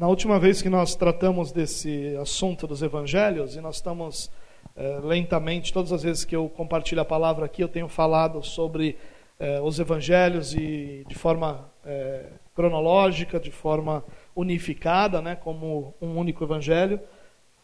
Na última vez que nós tratamos desse assunto dos evangelhos, e nós estamos é, lentamente, todas as vezes que eu compartilho a palavra aqui, eu tenho falado sobre é, os evangelhos e de forma é, cronológica, de forma unificada, né, como um único evangelho.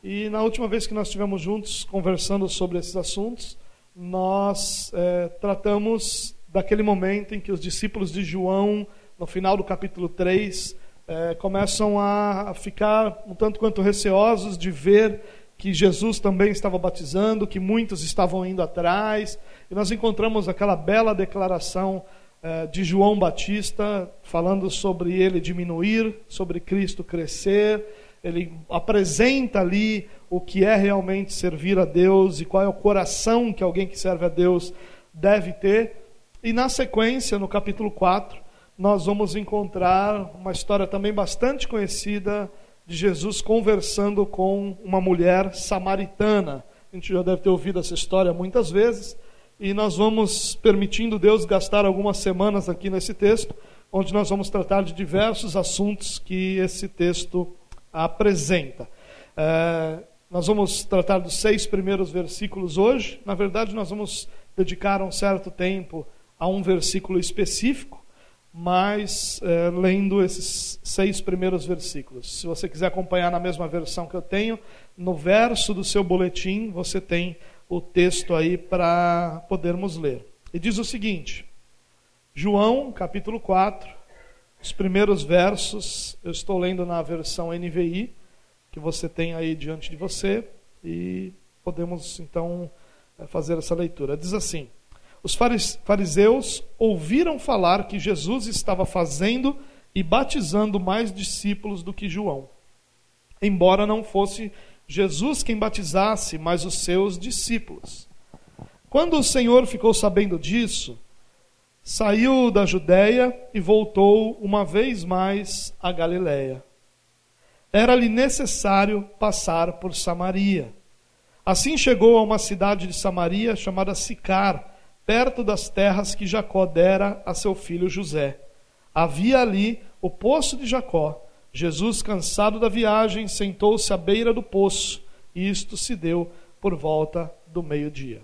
E na última vez que nós estivemos juntos conversando sobre esses assuntos, nós tratamos daquele momento em que os discípulos de João, no final do capítulo 3, é, começam a ficar um tanto quanto receosos de ver que Jesus também estava batizando, que muitos estavam indo atrás, e nós encontramos aquela bela declaração é, de João Batista, falando sobre ele diminuir, sobre Cristo crescer. Ele apresenta ali o que é realmente servir a Deus e qual é o coração que alguém que serve a Deus deve ter. E na sequência, no capítulo 4, nós vamos encontrar uma história também bastante conhecida de Jesus conversando com uma mulher samaritana. A gente já deve ter ouvido essa história muitas vezes, e nós vamos permitindo Deus gastar algumas semanas aqui nesse texto, onde nós vamos tratar de diversos assuntos que esse texto apresenta. É, nós vamos tratar dos seis primeiros versículos hoje. Na verdade, nós vamos dedicar um certo tempo a um versículo específico mas é, lendo esses seis primeiros versículos. Se você quiser acompanhar na mesma versão que eu tenho, no verso do seu boletim você tem o texto aí para podermos ler. E diz o seguinte: João, capítulo 4, os primeiros versos, eu estou lendo na versão NVI, que você tem aí diante de você, e podemos então é, fazer essa leitura. Diz assim: os fariseus ouviram falar que Jesus estava fazendo e batizando mais discípulos do que João. Embora não fosse Jesus quem batizasse, mas os seus discípulos. Quando o Senhor ficou sabendo disso, saiu da Judéia e voltou uma vez mais a Galiléia. Era-lhe necessário passar por Samaria. Assim chegou a uma cidade de Samaria chamada Sicar perto das terras que Jacó dera a seu filho José. Havia ali o poço de Jacó. Jesus, cansado da viagem, sentou-se à beira do poço, e isto se deu por volta do meio-dia.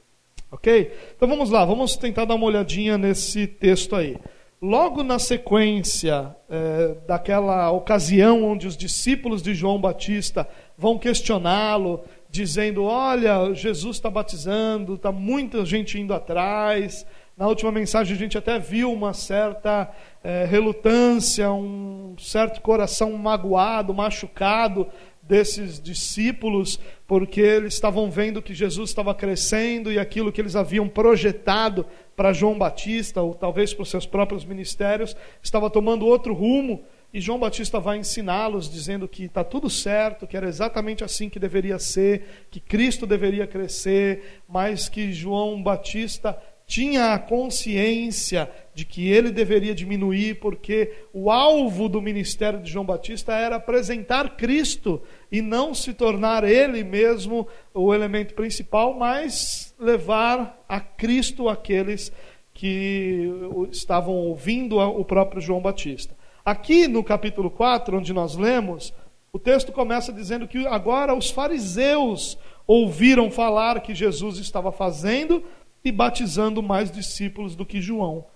Ok? Então vamos lá, vamos tentar dar uma olhadinha nesse texto aí. Logo na sequência é, daquela ocasião onde os discípulos de João Batista vão questioná-lo dizendo: Olha, Jesus está batizando, está muita gente indo atrás. Na última mensagem a gente até viu uma certa é, relutância, um certo coração magoado, machucado desses discípulos, porque eles estavam vendo que Jesus estava crescendo e aquilo que eles haviam projetado para João Batista, ou talvez para os seus próprios ministérios, estava tomando outro rumo. E João Batista vai ensiná-los, dizendo que está tudo certo, que era exatamente assim que deveria ser, que Cristo deveria crescer, mas que João Batista tinha a consciência de que ele deveria diminuir, porque o alvo do ministério de João Batista era apresentar Cristo e não se tornar ele mesmo o elemento principal, mas levar a Cristo aqueles que estavam ouvindo o próprio João Batista. Aqui no capítulo 4, onde nós lemos, o texto começa dizendo que agora os fariseus ouviram falar que Jesus estava fazendo e batizando mais discípulos do que João.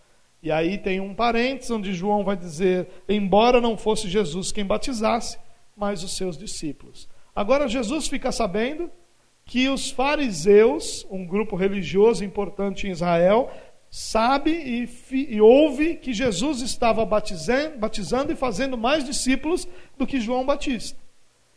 E aí tem um parênteses onde João vai dizer: embora não fosse Jesus quem batizasse, mas os seus discípulos. Agora Jesus fica sabendo que os fariseus, um grupo religioso importante em Israel, sabe e, e, ouve que Jesus estava batizando, batizando e fazendo mais discípulos do que João Batista.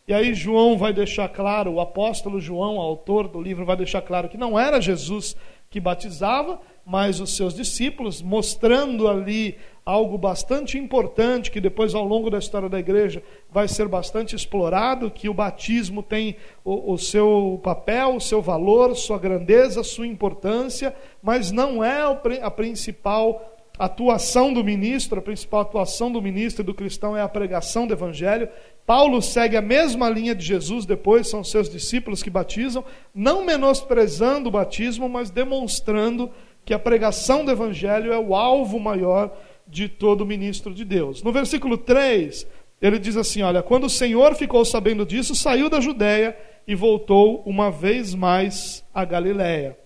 E aí João vai deixar claro, o apóstolo João, autor do livro, vai deixar claro que não era Jesus que batizava, mas os seus discípulos, mostrando ali algo bastante importante que depois ao longo da história da igreja vai ser bastante explorado, que o batismo tem o, o, seu papel, o seu valor, sua grandeza, sua importância, mas não é a principal atuação do ministro, a principal atuação do ministro e do cristão é a pregação do evangelho. Paulo segue a mesma linha de Jesus, depois são seus discípulos que batizam, não menosprezando o batismo, mas demonstrando que a pregação do Evangelho é o alvo maior de todo ministro de Deus. No versículo 3, ele diz assim: Olha, quando o Senhor ficou sabendo disso, saiu da Judéia e voltou uma vez mais a Galiléia.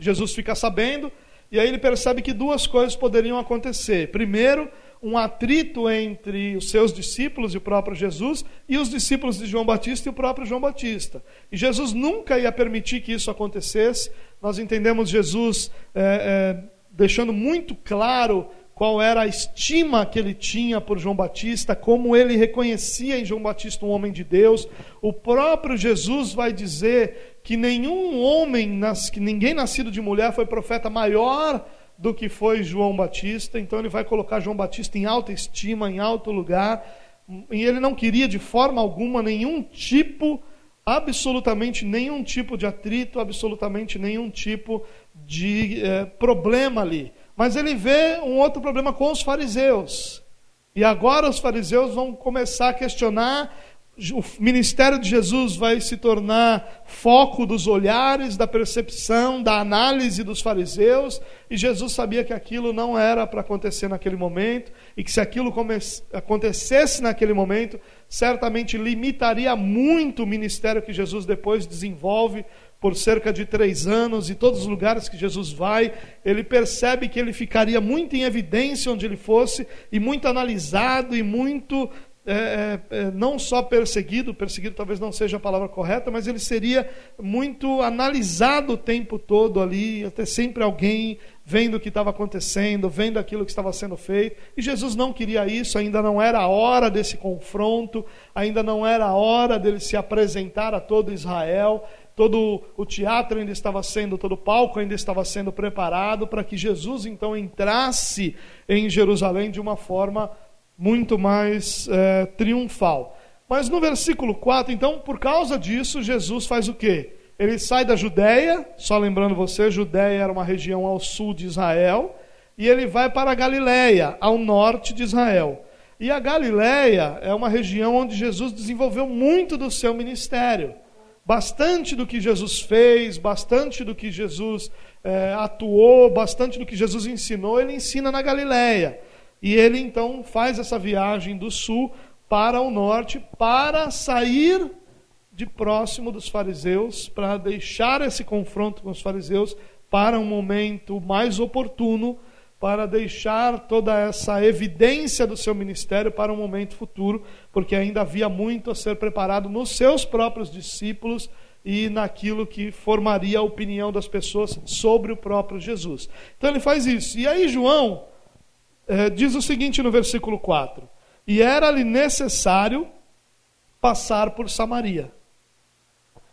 Jesus fica sabendo, e aí ele percebe que duas coisas poderiam acontecer. Primeiro, um atrito entre os seus discípulos e o próprio Jesus, e os discípulos de João Batista e o próprio João Batista. E Jesus nunca ia permitir que isso acontecesse. Nós entendemos Jesus é, é, deixando muito claro qual era a estima que ele tinha por João Batista, como ele reconhecia em João Batista um homem de Deus. O próprio Jesus vai dizer que nenhum homem, ninguém nascido de mulher foi profeta maior do que foi João Batista, então ele vai colocar João Batista em alta estima, em alto lugar, e ele não queria de forma alguma nenhum tipo, absolutamente nenhum tipo de atrito, absolutamente nenhum tipo de eh, problema ali. Mas ele vê um outro problema com os fariseus. E agora os fariseus vão começar a questionar o ministério de Jesus vai se tornar foco dos olhares, da percepção, da análise dos fariseus, e Jesus sabia que aquilo não era para acontecer naquele momento, e que se aquilo acontecesse naquele momento, certamente limitaria muito o ministério que Jesus depois desenvolve por cerca de três anos, e todos os lugares que Jesus vai, ele percebe que ele ficaria muito em evidência onde ele fosse, e muito analisado, e muito é, é, é, não só perseguido, perseguido talvez não seja a palavra correta, mas ele seria muito analisado o tempo todo ali, até sempre alguém vendo o que estava acontecendo, vendo aquilo que estava sendo feito. E Jesus não queria isso, ainda não era a hora desse confronto, ainda não era a hora dele se apresentar a todo Israel. Todo o teatro ainda estava sendo, todo o palco ainda estava sendo preparado para que Jesus então entrasse em Jerusalém de uma forma muito mais é, triunfal. Mas no versículo 4, então, por causa disso, Jesus faz o quê? Ele sai da Judéia, só lembrando você, Judéia era uma região ao sul de Israel, e ele vai para a Galiléia, ao norte de Israel. E a Galiléia é uma região onde Jesus desenvolveu muito do seu ministério. Bastante do que Jesus fez, bastante do que Jesus é, atuou, bastante do que Jesus ensinou, ele ensina na Galiléia. E ele então faz essa viagem do sul para o norte para sair de próximo dos fariseus, para deixar esse confronto com os fariseus para um momento mais oportuno, para deixar toda essa evidência do seu ministério para um momento futuro, porque ainda havia muito a ser preparado nos seus próprios discípulos e naquilo que formaria a opinião das pessoas sobre o próprio Jesus. Então ele faz isso. E aí João diz o seguinte no versículo 4: E era-lhe necessário passar por Samaria.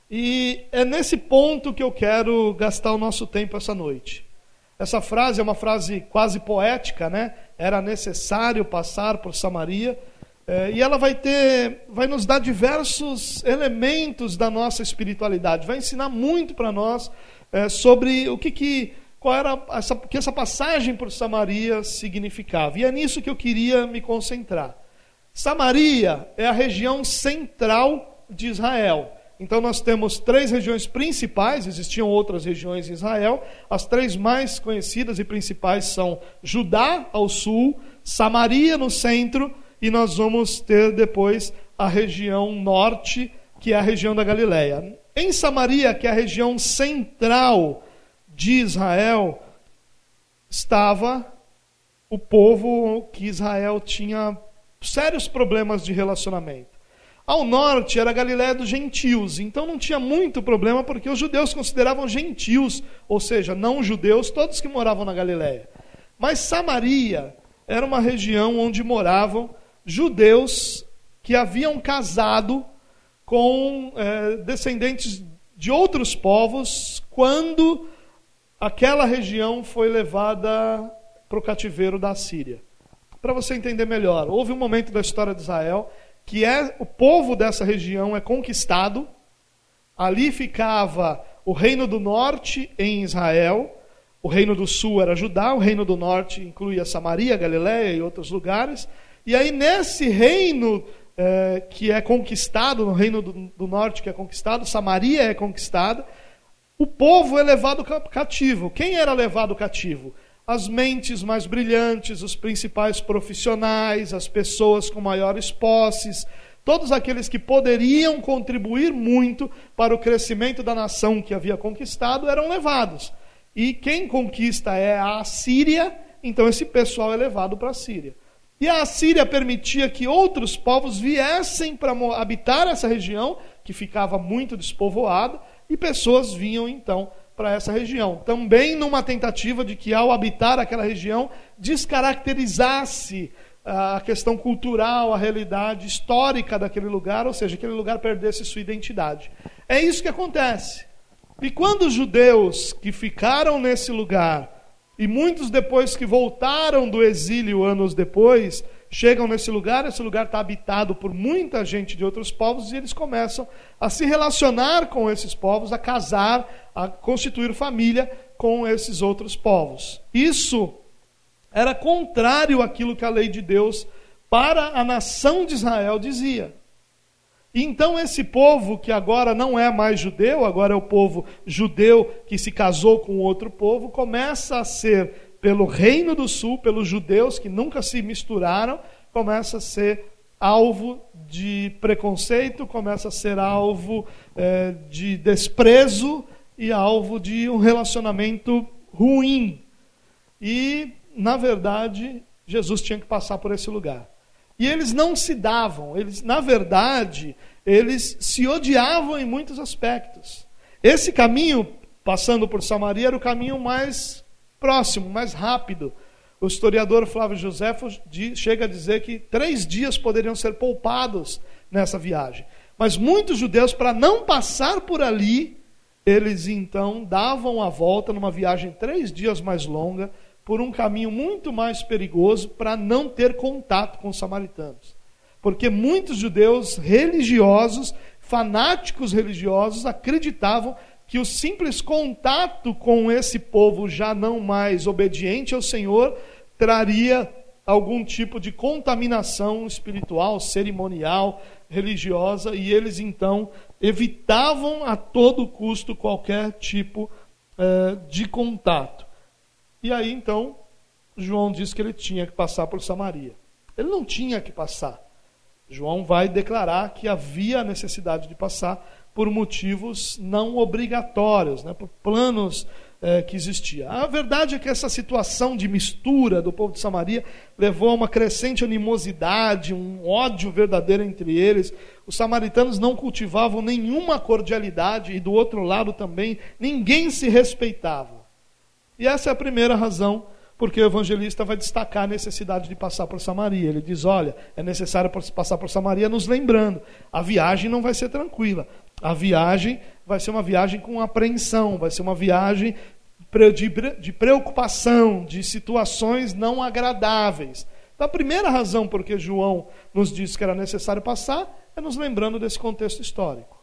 E é nesse ponto que eu quero gastar o nosso tempo essa noite. Essa frase é uma frase quase poética, né? Era necessário passar por Samaria. É, e ela vai ter, vai nos dar diversos elementos da nossa espiritualidade, vai ensinar muito para nós é, sobre o que, que qual era essa, que essa passagem por Samaria significava. E é nisso que eu queria me concentrar. Samaria é a região central de Israel. Então nós temos três regiões principais, existiam outras regiões em Israel. As três mais conhecidas e principais são Judá ao sul, Samaria no centro e nós vamos ter depois a região norte, que é a região da Galileia. Em Samaria, que é a região central de Israel estava o povo que Israel tinha sérios problemas de relacionamento. Ao norte era a Galiléia dos gentios, então não tinha muito problema porque os judeus consideravam gentios, ou seja, não judeus, todos que moravam na Galiléia. Mas Samaria era uma região onde moravam judeus que haviam casado com é, descendentes de outros povos quando aquela região foi levada para o cativeiro da Síria. Para você entender melhor, houve um momento da história de Israel que é o povo dessa região é conquistado. Ali ficava o reino do norte em Israel, o reino do sul era Judá, o reino do norte incluía Samaria, Galiléia e outros lugares. E aí nesse reino é, que é conquistado, no reino do, do norte que é conquistado, Samaria é conquistada, o povo é levado cativo. Quem era levado cativo? as mentes mais brilhantes, os principais profissionais, as pessoas com maiores posses, todos aqueles que poderiam contribuir muito para o crescimento da nação que havia conquistado eram levados. E quem conquista é a Síria, então esse pessoal é levado para a Síria. E a Síria permitia que outros povos viessem para habitar essa região, que ficava muito despovoada, e pessoas vinham então para essa região. Também numa tentativa de que, ao habitar aquela região, descaracterizasse ah, a questão cultural, a realidade histórica daquele lugar, ou seja, aquele lugar perdesse sua identidade. É isso que acontece. E quando os judeus que ficaram nesse lugar, e muitos depois que voltaram do exílio anos depois, chegam nesse lugar, esse lugar está habitado por muita gente de outros povos, e eles começam a se relacionar com esses povos, a casar, a constituir família com esses outros povos. Isso era contrário àquilo que a lei de Deus para a nação de Israel dizia. Então, esse povo que agora não é mais judeu, agora é o povo judeu que se casou com outro povo, começa a ser pelo Reino do Sul, pelos judeus que nunca se misturaram, começa a ser alvo de preconceito, começa a ser alvo é, de desprezo e alvo de um relacionamento ruim. E, na verdade, Jesus tinha que passar por esse lugar. E eles não se davam, eles, na verdade, eles se odiavam em muitos aspectos. Esse caminho, passando por Samaria, era o caminho mais próximo, mais rápido. O historiador Flávio Josefo chega a dizer que três dias poderiam ser poupados nessa viagem. Mas muitos judeus, para não passar por ali, eles então davam a volta numa viagem três dias mais longa, por um caminho muito mais perigoso, para não ter contato com os samaritanos. Porque muitos judeus religiosos, fanáticos religiosos, acreditavam que o simples contato com esse povo já não mais obediente ao Senhor traria algum tipo de contaminação espiritual, cerimonial, religiosa, e eles então evitavam a todo custo qualquer tipo eh, de contato. E aí então, João diz que ele tinha que passar por Samaria. Ele não tinha que passar. João vai declarar que havia necessidade de passar, por motivos não obrigatórios, né, por planos é, que existia. A verdade é que essa situação de mistura do povo de Samaria levou a uma crescente animosidade, um ódio verdadeiro entre eles. Os samaritanos não cultivavam nenhuma cordialidade e do outro lado também ninguém se respeitava. E essa é a primeira razão porque o evangelista vai destacar a necessidade de passar por Samaria. Ele diz: olha, é necessário passar por Samaria, nos lembrando, a viagem não vai ser tranquila. A viagem vai ser uma viagem com apreensão, vai ser uma viagem de preocupação, de situações não agradáveis. Então, a primeira razão por que João nos disse que era necessário passar é nos lembrando desse contexto histórico.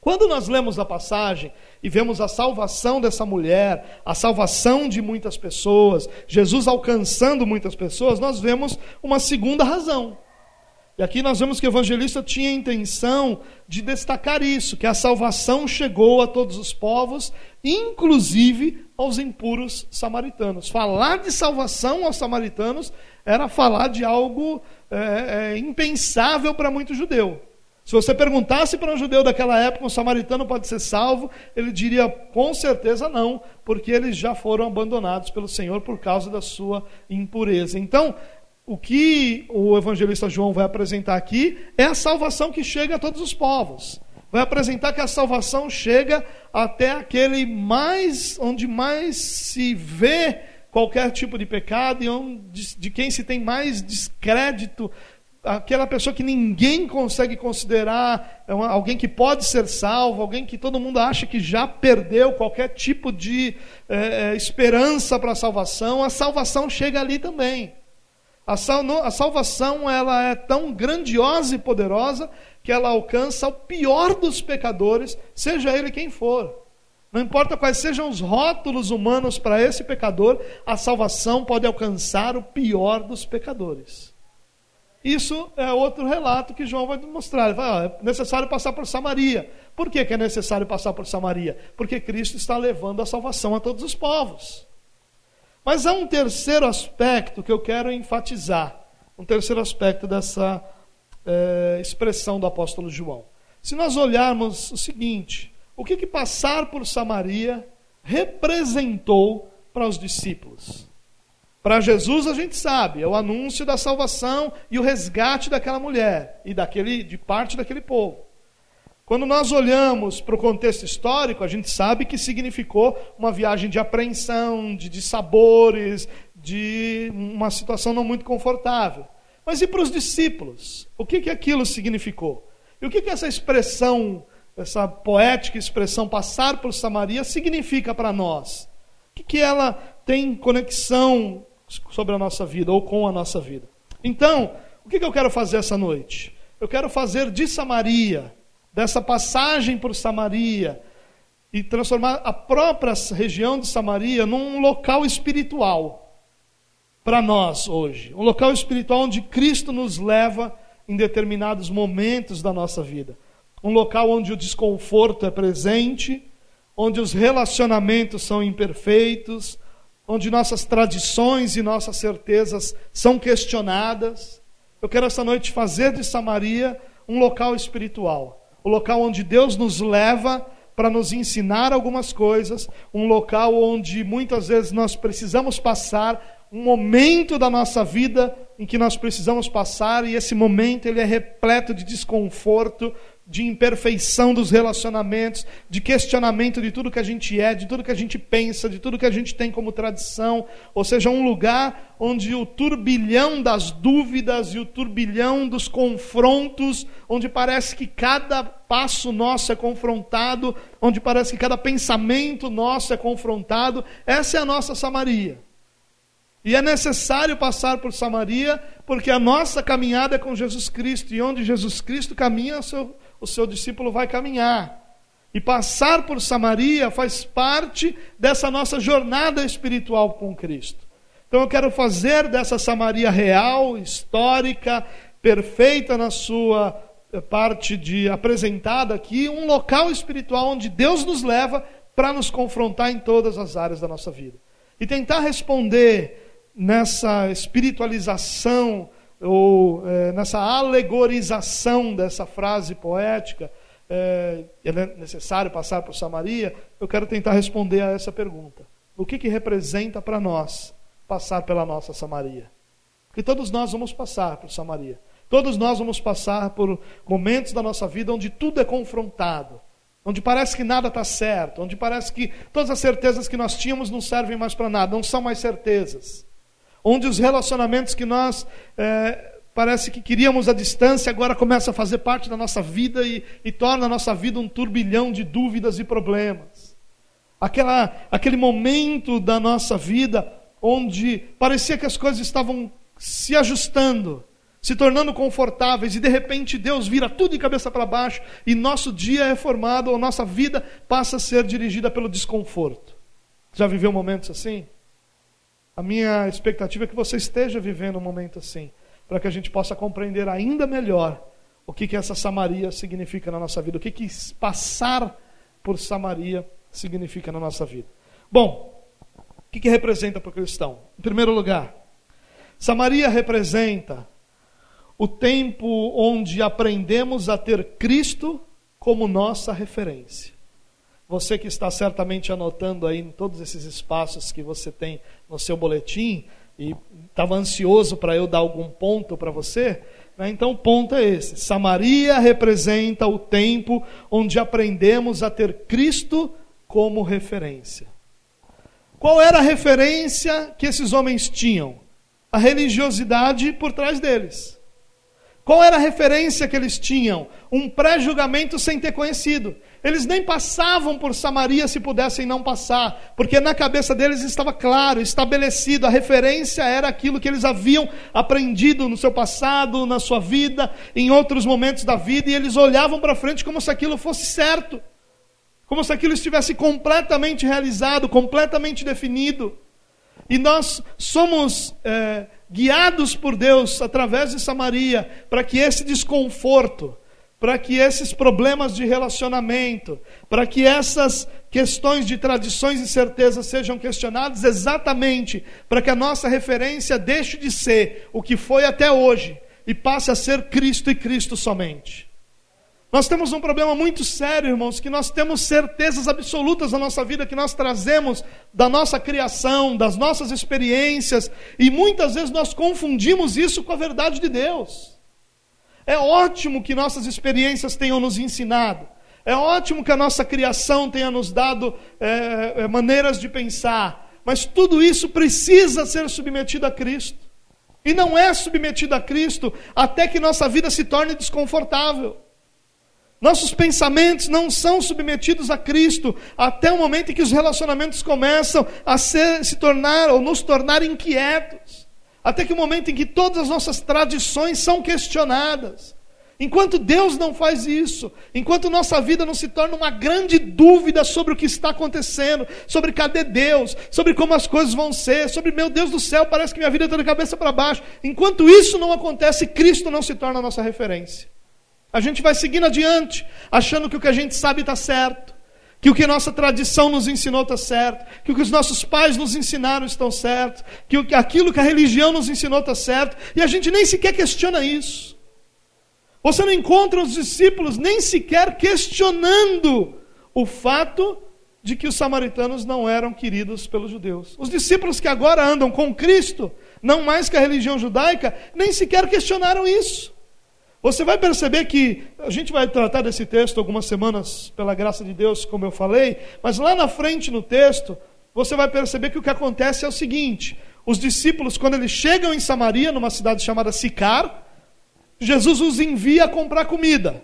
Quando nós lemos a passagem e vemos a salvação dessa mulher, a salvação de muitas pessoas, Jesus alcançando muitas pessoas, nós vemos uma segunda razão. E aqui nós vemos que o evangelista tinha a intenção de destacar isso, que a salvação chegou a todos os povos, inclusive aos impuros samaritanos. Falar de salvação aos samaritanos era falar de algo é, é, impensável para muito judeu. Se você perguntasse para um judeu daquela época, um samaritano pode ser salvo, ele diria com certeza não, porque eles já foram abandonados pelo Senhor por causa da sua impureza. Então, o que o evangelista João vai apresentar aqui é a salvação que chega a todos os povos. Vai apresentar que a salvação chega até aquele mais onde mais se vê qualquer tipo de pecado e onde, de quem se tem mais descrédito aquela pessoa que ninguém consegue considerar é alguém que pode ser salvo, alguém que todo mundo acha que já perdeu qualquer tipo de é, é esperança para a salvação, a salvação chega ali também. A, sal, a salvação ela é tão grandiosa e poderosa que ela alcança o pior dos pecadores, seja ele quem for. Não importa quais sejam os rótulos humanos para esse pecador, a salvação pode alcançar o pior dos pecadores. Isso é outro relato que João vai mostrar. Ele vai, é necessário passar por Samaria. Por que, que é necessário passar por Samaria? Porque Cristo está levando a salvação a todos os povos. Mas há um terceiro aspecto que eu quero enfatizar, um terceiro aspecto dessa é, expressão do apóstolo João. Se nós olharmos o seguinte, o que, que passar por Samaria representou para os discípulos? Para Jesus a gente sabe, é o anúncio da salvação e o resgate daquela mulher e daquele de parte daquele povo. Quando nós olhamos para o contexto histórico, a gente sabe que significou uma viagem de apreensão, de, de sabores, de uma situação não muito confortável. Mas e para os discípulos? O que, que aquilo significou? E o que, que essa expressão, essa poética expressão passar por Samaria significa para nós? O que, que ela tem conexão sobre a nossa vida ou com a nossa vida? Então, o que, que eu quero fazer essa noite? Eu quero fazer de Samaria, dessa passagem por Samaria, e transformar a própria região de Samaria num local espiritual para nós hoje. Um local espiritual onde Cristo nos leva em determinados momentos da nossa vida. Um local onde o desconforto é presente, onde os relacionamentos são imperfeitos, onde nossas tradições e nossas certezas são questionadas. Eu quero essa noite fazer de Samaria um local espiritual, o local onde Deus nos leva para nos ensinar algumas coisas, um local onde muitas vezes nós precisamos passar um momento da nossa vida em que nós precisamos passar e esse momento ele é repleto de desconforto, de imperfeição dos relacionamentos, de questionamento de tudo que a gente é, de tudo que a gente pensa, de tudo que a gente tem como tradição, ou seja, um lugar onde o turbilhão das dúvidas e o turbilhão dos confrontos, onde parece que cada passo nosso é confrontado, onde parece que cada pensamento nosso é confrontado, essa é a nossa Samaria. E é necessário passar por Samaria, porque a nossa caminhada é com Jesus Cristo, e onde Jesus Cristo caminha, o seu, o seu discípulo vai caminhar. E passar por Samaria faz parte dessa nossa jornada espiritual com Cristo. Então eu quero fazer dessa Samaria real, histórica, perfeita na sua eh, parte de apresentada aqui, um local espiritual onde Deus nos leva para nos confrontar em todas as áreas da nossa vida. E tentar responder nessa espiritualização ou é, nessa alegorização dessa frase poética, é, é necessário passar por Samaria, eu quero tentar responder a essa pergunta. O que, que representa para nós passar pela nossa Samaria? Porque todos nós vamos passar por Samaria. Todos nós vamos passar por momentos da nossa vida onde tudo é confrontado, onde parece que nada está certo, onde parece que todas as certezas que nós tínhamos não servem mais para nada, não são mais certezas onde os relacionamentos que nós é, parece que queríamos à distância agora começa a fazer parte da nossa vida e, e torna a nossa vida um turbilhão de dúvidas e problemas. Aquela, aquele momento da nossa vida onde parecia que as coisas estavam se ajustando, se tornando confortáveis, e de repente Deus vira tudo de cabeça para baixo, e nosso dia é formado, ou nossa vida passa a ser dirigida pelo desconforto. Já viveu momentos assim? Minha expectativa é que você esteja vivendo um momento assim, para que a gente possa compreender ainda melhor o que, que essa Samaria significa na nossa vida, o que, que passar por Samaria significa na nossa vida. Bom, o que, que representa para o cristão? Em primeiro lugar, Samaria representa o tempo onde aprendemos a ter Cristo como nossa referência. Você que está certamente anotando aí em todos esses espaços que você tem no seu boletim e estava ansioso para eu dar algum ponto para você, né? então o ponto é esse: Samaria representa o tempo onde aprendemos a ter Cristo como referência. Qual era a referência que esses homens tinham? A religiosidade por trás deles. Qual era a referência que eles tinham? Um pré-julgamento sem ter conhecido. Eles nem passavam por Samaria se pudessem não passar, porque na cabeça deles estava claro, estabelecido, a referência era aquilo que eles haviam aprendido no seu passado, na sua vida, em outros momentos da vida, e eles olhavam para frente como se aquilo fosse certo, como se aquilo estivesse completamente realizado, completamente definido. E nós somos é, guiados por Deus através de Samaria para que esse desconforto, para que esses problemas de relacionamento, para que essas questões de tradições e certezas sejam questionadas, exatamente para que a nossa referência deixe de ser o que foi até hoje e passe a ser Cristo e Cristo somente. Nós temos um problema muito sério, irmãos, que nós temos certezas absolutas na nossa vida que nós trazemos da nossa criação, das nossas experiências, e muitas vezes nós confundimos isso com a verdade de Deus. É ótimo que nossas experiências tenham nos ensinado. É ótimo que a nossa criação tenha nos dado é, é, maneiras de pensar. Mas tudo isso precisa ser submetido a Cristo. E não é submetido a Cristo até que nossa vida se torne desconfortável. Nossos pensamentos não são submetidos a Cristo até o momento em que os relacionamentos começam a ser, se tornar ou nos tornar inquietos. Até que o momento em que todas as nossas tradições são questionadas. Enquanto Deus não faz isso, enquanto nossa vida não se torna uma grande dúvida sobre o que está acontecendo, sobre cadê Deus, sobre como as coisas vão ser, sobre meu Deus do céu, parece que minha vida está de cabeça para baixo. Enquanto isso não acontece, Cristo não se torna a nossa referência. A gente vai seguindo adiante, achando que o que a gente sabe está certo que o que nossa tradição nos ensinou está certo, que o que os nossos pais nos ensinaram estão certo, que aquilo que a religião nos ensinou está certo, e a gente nem sequer questiona isso. Você não encontra os discípulos nem sequer questionando o fato de que os samaritanos não eram queridos pelos judeus. Os discípulos que agora andam com Cristo, não mais que a religião judaica, nem sequer questionaram isso. Você vai perceber que a gente vai tratar desse texto algumas semanas, pela graça de Deus, como eu falei, mas lá na frente no texto, você vai perceber que o que acontece é o seguinte: os discípulos, quando eles chegam em Samaria, numa cidade chamada Sicar, Jesus os envia a comprar comida.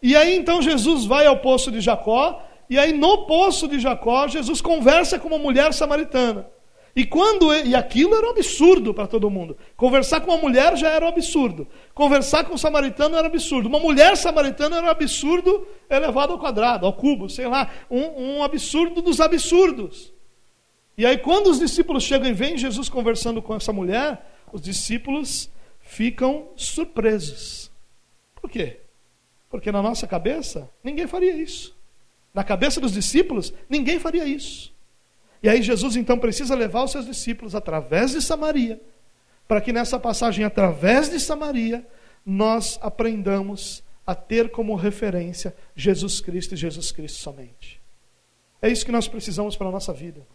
E aí então Jesus vai ao poço de Jacó, e aí no poço de Jacó, Jesus conversa com uma mulher samaritana. E quando e aquilo era um absurdo para todo mundo. Conversar com uma mulher já era um absurdo. Conversar com um samaritano era um absurdo. Uma mulher samaritana era um absurdo elevado ao quadrado, ao cubo, sei lá, um, um absurdo dos absurdos. E aí quando os discípulos chegam e veem Jesus conversando com essa mulher, os discípulos ficam surpresos. Por quê? Porque na nossa cabeça ninguém faria isso. Na cabeça dos discípulos ninguém faria isso. E aí Jesus então precisa levar os seus discípulos através de Samaria, para que nessa passagem, através de Samaria, nós aprendamos a ter como referência Jesus Cristo e Jesus Cristo somente. É isso que nós precisamos para a nossa vida.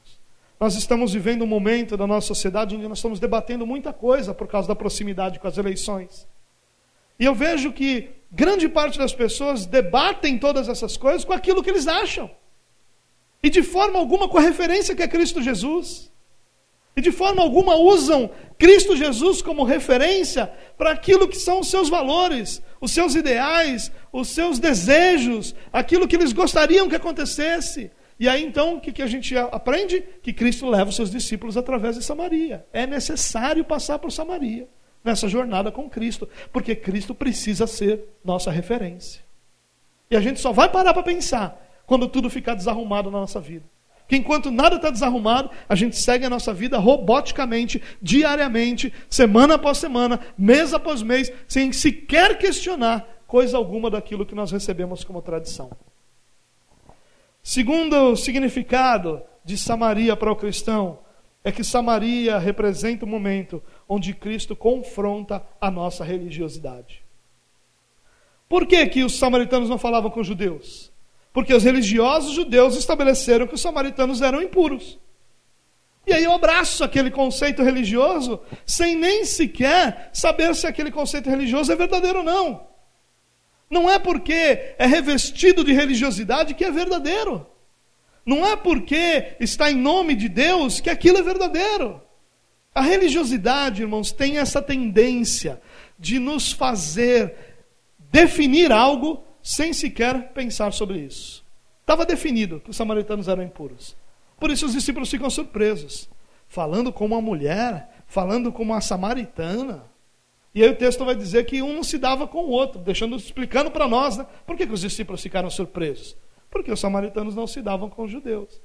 Nós estamos vivendo um momento da nossa sociedade onde nós estamos debatendo muita coisa por causa da proximidade com as eleições. E eu vejo que grande parte das pessoas debatem todas essas coisas com aquilo que eles acham. E de forma alguma com a referência que é Cristo Jesus. E de forma alguma usam Cristo Jesus como referência para aquilo que são os seus valores, os seus ideais, os seus desejos, aquilo que eles gostariam que acontecesse. E aí então, o que, que a gente aprende? Que Cristo leva os seus discípulos através de Samaria. É necessário passar por Samaria nessa jornada com Cristo, porque Cristo precisa ser nossa referência. E a gente só vai parar para pensar quando tudo ficar desarrumado na nossa vida. Que enquanto nada está desarrumado, a gente segue a nossa vida roboticamente, diariamente, semana após semana, mês após mês, sem sequer questionar coisa alguma daquilo que nós recebemos como tradição. Segundo significado de Samaria para o cristão, é que Samaria representa o momento onde Cristo confronta a nossa religiosidade. Por que, que os samaritanos não falavam com os judeus? Porque os religiosos judeus estabeleceram que os samaritanos eram impuros. E aí eu abraço aquele conceito religioso sem nem sequer saber se aquele conceito religioso é verdadeiro ou não. Não é porque é revestido de religiosidade que é verdadeiro. Não é porque está em nome de Deus que aquilo é verdadeiro. A religiosidade, irmãos, tem essa tendência de nos fazer definir algo sem sequer pensar sobre isso. Estava definido que os samaritanos eram impuros. Por isso os discípulos ficam surpresos. Falando como uma mulher, falando como uma samaritana. E aí o texto vai dizer que um não se dava com o outro, deixando explicando para nós, né? Por que, que os discípulos ficaram surpresos? Porque os samaritanos não se davam com os judeus.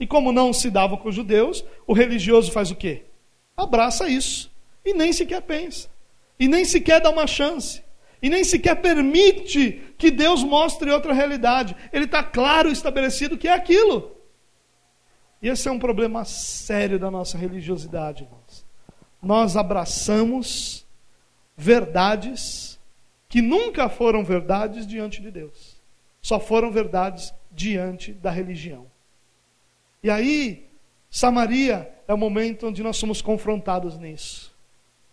E como não se davam com os judeus, o religioso faz o quê? Abraça isso. E nem sequer pensa. E nem sequer dá uma chance. E nem sequer permite que Deus mostre outra realidade. Ele está claro estabelecido que é aquilo. E esse é um problema sério da nossa religiosidade, irmãos. Nós abraçamos verdades que nunca foram verdades diante de Deus. Só foram verdades diante da religião. E aí, Samaria é o momento onde nós somos confrontados nisso.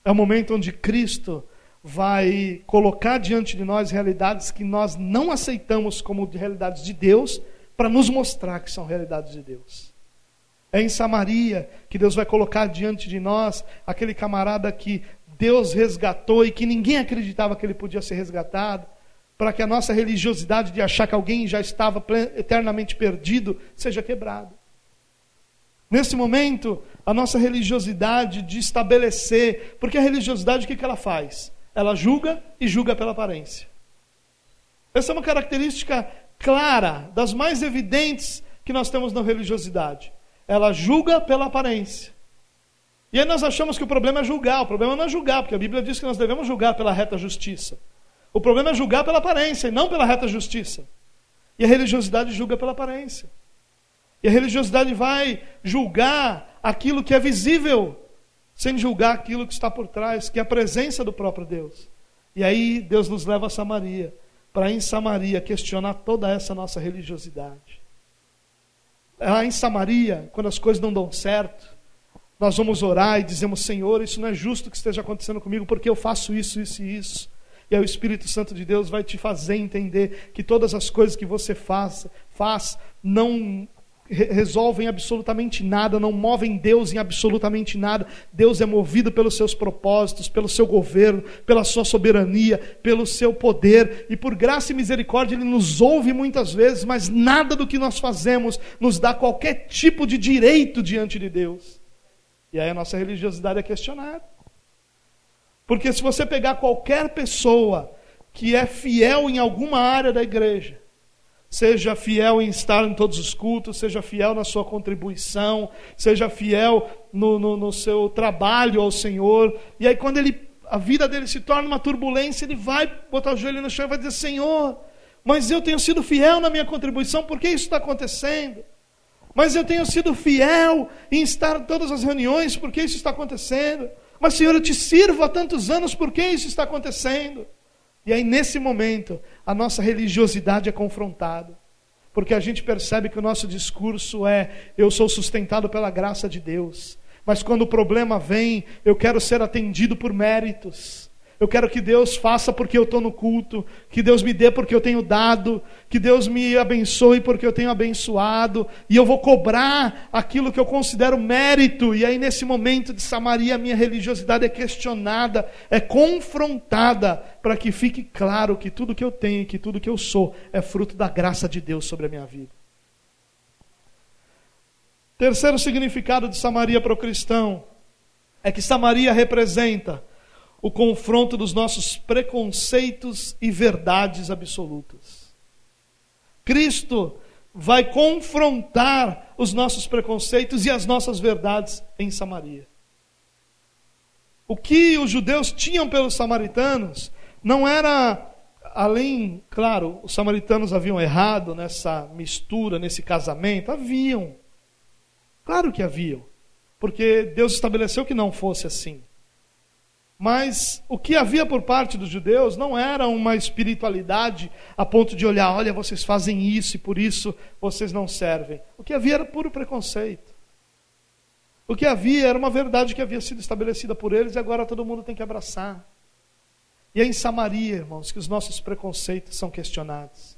É o momento onde Cristo vai colocar diante de nós realidades que nós não aceitamos como realidades de Deus, para nos mostrar que são realidades de Deus. É em Samaria que Deus vai colocar diante de nós aquele camarada que Deus resgatou e que ninguém acreditava que ele podia ser resgatado, para que a nossa religiosidade de achar que alguém já estava eternamente perdido seja quebrada. Nesse momento, a nossa religiosidade de estabelecer, porque a religiosidade o que, ela faz? Ela julga e julga pela aparência. Essa é uma característica clara, das mais evidentes que nós temos na religiosidade. Ela julga pela aparência. E aí nós achamos que o problema é julgar. O problema não é julgar, porque a Bíblia diz que nós devemos julgar pela reta justiça. O problema é julgar pela aparência e não pela reta justiça. E a religiosidade julga pela aparência. E a religiosidade vai julgar aquilo que é visível, sem julgar aquilo que está por trás, que é a presença do próprio Deus. E aí Deus nos leva a Samaria, para em Samaria questionar toda essa nossa religiosidade. Lá em Samaria, quando as coisas não dão certo, nós vamos orar e dizemos: Senhor, isso não é justo que esteja acontecendo comigo, porque eu faço isso, isso e isso. E aí o Espírito Santo de Deus vai te fazer entender que todas as coisas que você faz, faz não resolvem absolutamente nada, não movem Deus em absolutamente nada. Deus é movido pelos seus propósitos, pelo seu governo, pela sua soberania, pelo seu poder, e por graça e misericórdia Ele nos ouve muitas vezes, mas nada do que nós fazemos nos dá qualquer tipo de direito diante de Deus. E aí a nossa religiosidade é questionada. Porque se você pegar qualquer pessoa que é fiel em alguma área da igreja, Seja fiel em estar em todos os cultos, seja fiel na sua contribuição, seja fiel no, no, no seu trabalho ao Senhor. E aí, quando ele, a vida dele se torna uma turbulência, ele vai botar o joelho no chão e vai dizer: Senhor, mas eu tenho sido fiel na minha contribuição, por que isso está acontecendo? Mas eu tenho sido fiel em estar em todas as reuniões, por que isso está acontecendo? Mas, Senhor, eu te sirvo há tantos anos, por que isso está acontecendo? E aí, nesse momento, a nossa religiosidade é confrontada. Porque a gente percebe que o nosso discurso é: eu sou sustentado pela graça de Deus. Mas quando o problema vem, eu quero ser atendido por méritos. Eu quero que Deus faça porque eu estou no culto, que Deus me dê porque eu tenho dado, que Deus me abençoe porque eu tenho abençoado, e eu vou cobrar aquilo que eu considero mérito. E aí, nesse momento de Samaria, a minha religiosidade é questionada, é confrontada, para que fique claro que tudo que eu tenho e que tudo que eu sou é fruto da graça de Deus sobre a minha vida. Terceiro significado de Samaria para o cristão é que Samaria representa o confronto dos nossos preconceitos e verdades absolutas. Cristo vai confrontar os nossos preconceitos e as nossas verdades em Samaria. O que os judeus tinham pelos samaritanos não era, além, claro, os samaritanos haviam errado nessa mistura, nesse casamento, haviam. Claro que haviam, porque Deus estabeleceu que não fosse assim. Mas o que havia por parte dos judeus não era uma espiritualidade a ponto de olhar, olha, vocês fazem isso e por isso vocês não servem. O que havia era puro preconceito. O que havia era uma verdade que havia sido estabelecida por eles e agora todo mundo tem que abraçar. E é em Samaria, irmãos, que os nossos preconceitos são questionados.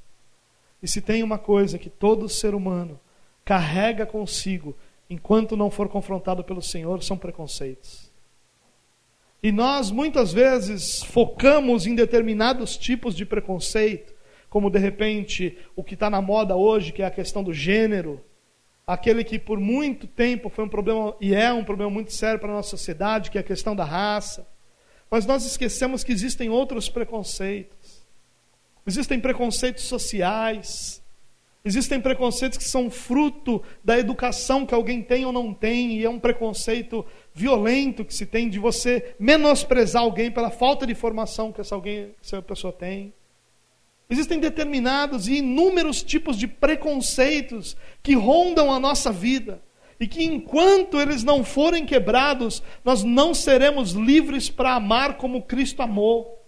E se tem uma coisa que todo ser humano carrega consigo enquanto não for confrontado pelo Senhor, são preconceitos. E nós muitas vezes focamos em determinados tipos de preconceito, como de repente o que está na moda hoje, que é a questão do gênero, aquele que por muito tempo foi um problema e é um problema muito sério para a nossa sociedade, que é a questão da raça. Mas nós esquecemos que existem outros preconceitos. Existem preconceitos sociais, Existem preconceitos que são fruto da educação que alguém tem ou não tem, e é um preconceito violento que se tem de você menosprezar alguém pela falta de formação que essa, alguém, essa pessoa tem. Existem determinados e inúmeros tipos de preconceitos que rondam a nossa vida e que enquanto eles não forem quebrados, nós não seremos livres para amar como Cristo amou.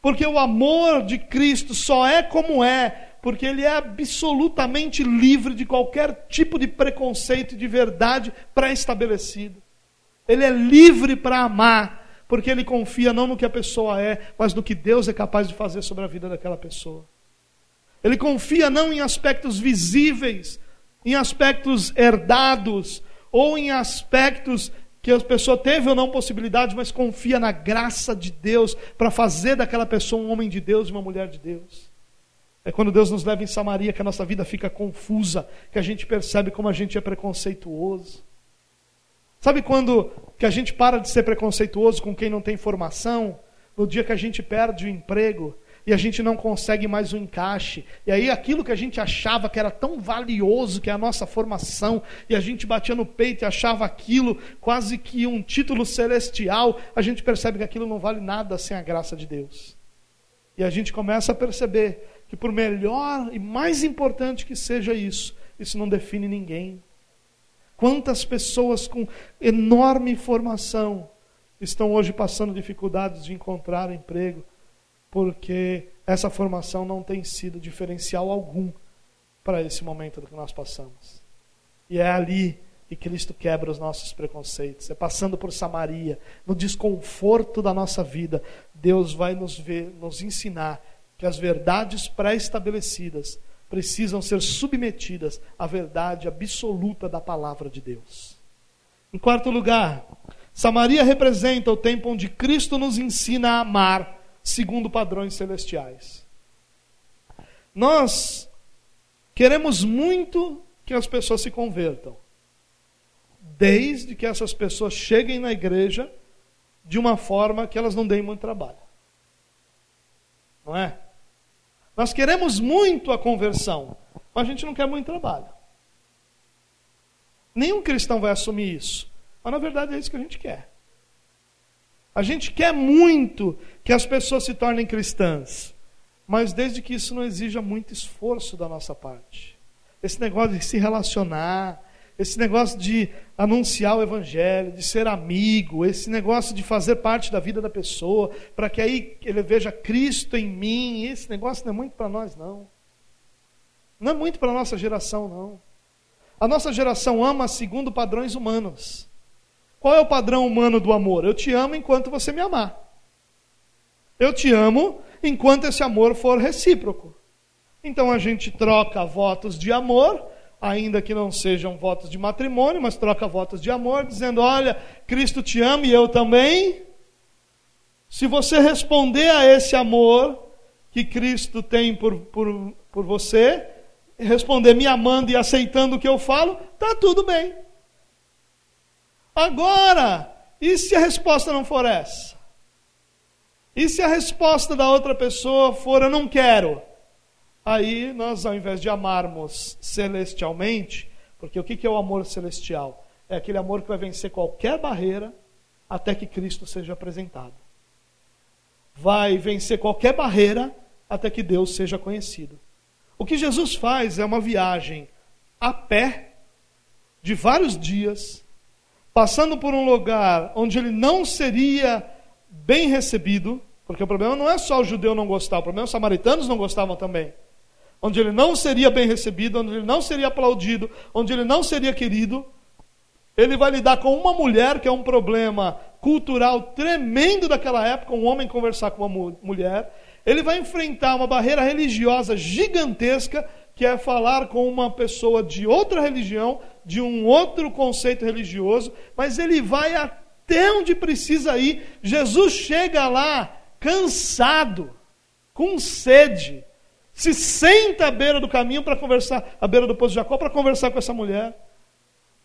Porque o amor de Cristo só é como é porque ele é absolutamente livre de qualquer tipo de preconceito de verdade pré-estabelecido. Ele é livre para amar, porque ele confia não no que a pessoa é, mas no que Deus é capaz de fazer sobre a vida daquela pessoa. Ele confia não em aspectos visíveis, em aspectos herdados, ou em aspectos que a pessoa teve ou não possibilidade, mas confia na graça de Deus para fazer daquela pessoa um homem de Deus e uma mulher de Deus. É quando Deus nos leva em Samaria que a nossa vida fica confusa, que a gente percebe como a gente é preconceituoso. Sabe quando que a gente para de ser preconceituoso com quem não tem formação? No dia que a gente perde o emprego e a gente não consegue mais o encaixe. E aí aquilo que a gente achava que era tão valioso, que é a nossa formação, e a gente batia no peito e achava aquilo quase que um título celestial, a gente percebe que aquilo não vale nada sem a graça de Deus. E a gente começa a perceber que por melhor e mais importante que seja isso, isso não define ninguém. Quantas pessoas com enorme formação estão hoje passando dificuldades de encontrar emprego, porque essa formação não tem sido diferencial algum para esse momento que nós passamos. E é ali que Cristo quebra os nossos preconceitos. É passando por Samaria, no desconforto da nossa vida, Deus vai nos ver, nos ensinar que as verdades pré-estabelecidas precisam ser submetidas à verdade absoluta da palavra de Deus. Em quarto lugar, Samaria representa o tempo onde Cristo nos ensina a amar segundo padrões celestiais. Nós queremos muito que as pessoas se convertam, desde que essas pessoas cheguem na igreja de uma forma que elas não deem muito trabalho. Não é? Nós queremos muito a conversão, mas a gente não quer muito trabalho. Nenhum cristão vai assumir isso. Mas na verdade é isso que a gente quer. A gente quer muito que as pessoas se tornem cristãs, mas desde que isso não exija muito esforço da nossa parte. Esse negócio de se relacionar, esse negócio de anunciar o evangelho, de ser amigo, esse negócio de fazer parte da vida da pessoa, para que aí ele veja Cristo em mim, esse negócio não é muito para nós não. Não é muito para a nossa geração não. A nossa geração ama segundo padrões humanos. Qual é o padrão humano do amor? Eu te amo enquanto você me amar. Eu te amo enquanto esse amor for recíproco. Então a gente troca votos de amor ainda que não sejam votos de matrimônio, mas troca votos de amor, dizendo: Olha, Cristo te ama e eu também. Se você responder a esse amor que Cristo tem por, por, por você, responder me amando e aceitando o que eu falo, está tudo bem. Agora, e se a resposta não for essa? E se a resposta da outra pessoa for eu não quero? Aí nós, ao invés de amarmos celestialmente, porque o que é o amor celestial? É aquele amor que vai vencer qualquer barreira até que Cristo seja apresentado. Vai vencer qualquer barreira até que Deus seja conhecido. O que Jesus faz é uma viagem a pé de vários dias, passando por um lugar onde ele não seria bem recebido, porque o problema não é só o judeu não gostar, o problema é os samaritanos não gostavam também onde ele não seria bem recebido, onde ele não seria aplaudido, onde ele não seria querido. Ele vai lidar com uma mulher, que é um problema cultural tremendo daquela época, um homem conversar com uma mulher. Ele vai enfrentar uma barreira religiosa gigantesca, que é falar com uma pessoa de outra religião, de um outro conceito religioso, mas ele vai até onde precisa ir. Jesus chega lá cansado, com sede se senta à beira do caminho para conversar, à beira do poço de Jacó, para conversar com essa mulher.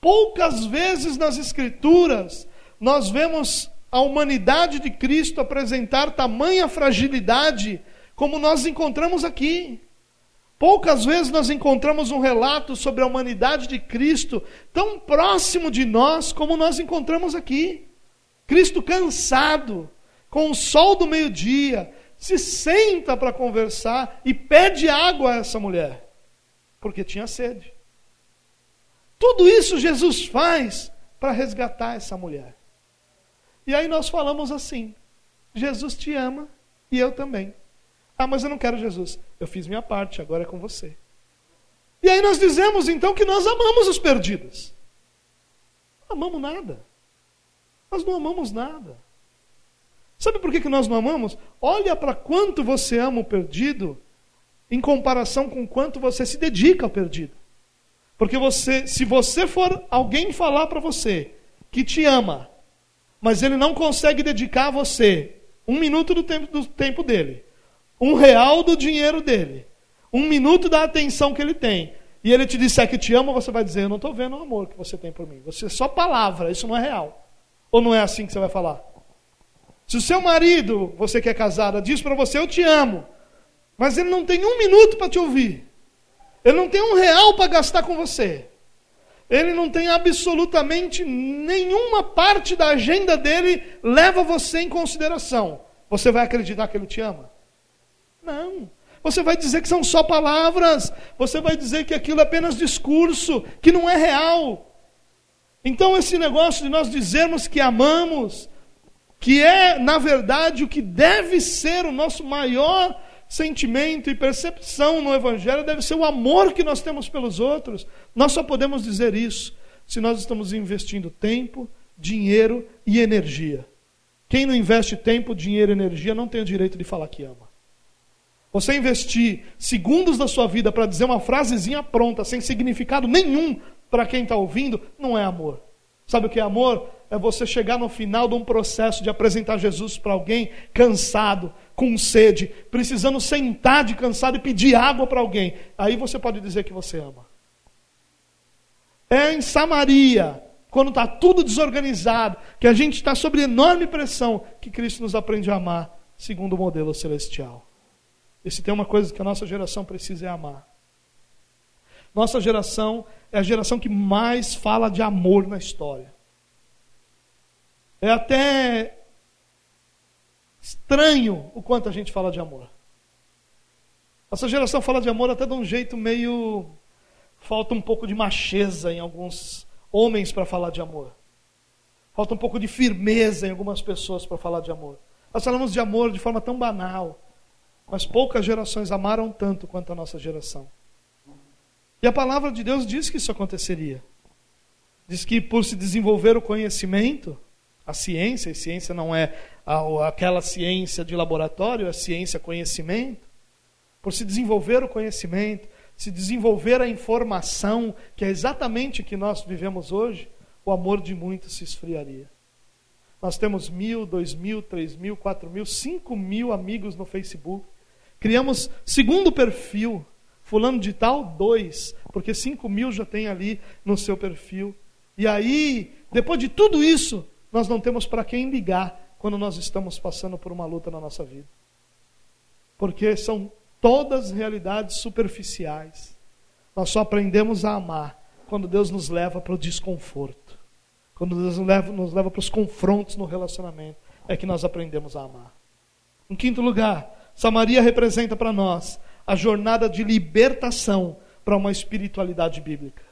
Poucas vezes nas Escrituras nós vemos a humanidade de Cristo apresentar tamanha fragilidade como nós encontramos aqui. Poucas vezes nós encontramos um relato sobre a humanidade de Cristo tão próximo de nós como nós encontramos aqui. Cristo cansado, com o sol do meio-dia, se senta para conversar e pede água a essa mulher, porque tinha sede. Tudo isso Jesus faz para resgatar essa mulher. E aí nós falamos assim: Jesus te ama e eu também. Ah, mas eu não quero Jesus. Eu fiz minha parte, agora é com você. E aí nós dizemos então que nós amamos os perdidos. Não amamos nada. Nós não amamos nada. Sabe por que, que nós não amamos? Olha para quanto você ama o perdido em comparação com quanto você se dedica ao perdido. Porque você, se você for alguém falar para você que te ama, mas ele não consegue dedicar a você um minuto do tempo, do tempo dele, um real do dinheiro dele, um minuto da atenção que ele tem, e ele te disser que te ama, você vai dizer: Eu não estou vendo o amor que você tem por mim. Você é só palavra, isso não é real. Ou não é assim que você vai falar? Se o seu marido, você que é casada, diz para você: Eu te amo, mas ele não tem um minuto para te ouvir, ele não tem um real para gastar com você, ele não tem absolutamente nenhuma parte da agenda dele leva você em consideração. Você vai acreditar que ele te ama? Não. Você vai dizer que são só palavras. Você vai dizer que aquilo é apenas discurso, que não é real. Então, esse negócio de nós dizermos que amamos, que é, na verdade, o que deve ser o nosso maior sentimento e percepção no Evangelho, deve ser o amor que nós temos pelos outros. Nós só podemos dizer isso se nós estamos investindo tempo, dinheiro e energia. Quem não investe tempo, dinheiro e energia não tem o direito de falar que ama. Você investir segundos da sua vida para dizer uma frasezinha pronta, sem significado nenhum para quem está ouvindo, não é amor. Sabe o que é amor? É você chegar no final de um processo de apresentar Jesus para alguém cansado, com sede, precisando sentar de cansado e pedir água para alguém. Aí você pode dizer que você ama. É em Samaria, quando está tudo desorganizado, que a gente está sob enorme pressão, que Cristo nos aprende a amar segundo o modelo celestial. E se tem uma coisa que a nossa geração precisa é amar. Nossa geração é a geração que mais fala de amor na história. É até estranho o quanto a gente fala de amor. Nossa geração fala de amor até de um jeito meio. Falta um pouco de macheza em alguns homens para falar de amor. Falta um pouco de firmeza em algumas pessoas para falar de amor. Nós falamos de amor de forma tão banal. Mas poucas gerações amaram tanto quanto a nossa geração. E a palavra de Deus diz que isso aconteceria. Diz que por se desenvolver o conhecimento, a ciência, e ciência não é aquela ciência de laboratório, é ciência conhecimento. Por se desenvolver o conhecimento, se desenvolver a informação, que é exatamente o que nós vivemos hoje, o amor de muitos se esfriaria. Nós temos mil, dois mil, três mil, quatro mil, cinco mil amigos no Facebook. Criamos segundo perfil, fulano de tal, dois, porque cinco mil já tem ali no seu perfil. E aí, depois de tudo isso, nós não temos para quem ligar quando nós estamos passando por uma luta na nossa vida. Porque são todas realidades superficiais. Nós só aprendemos a amar quando Deus nos leva para o desconforto. Quando Deus nos leva, nos leva para os confrontos no relacionamento, é que nós aprendemos a amar. Em quinto lugar, Samaria representa para nós a jornada de libertação para uma espiritualidade bíblica.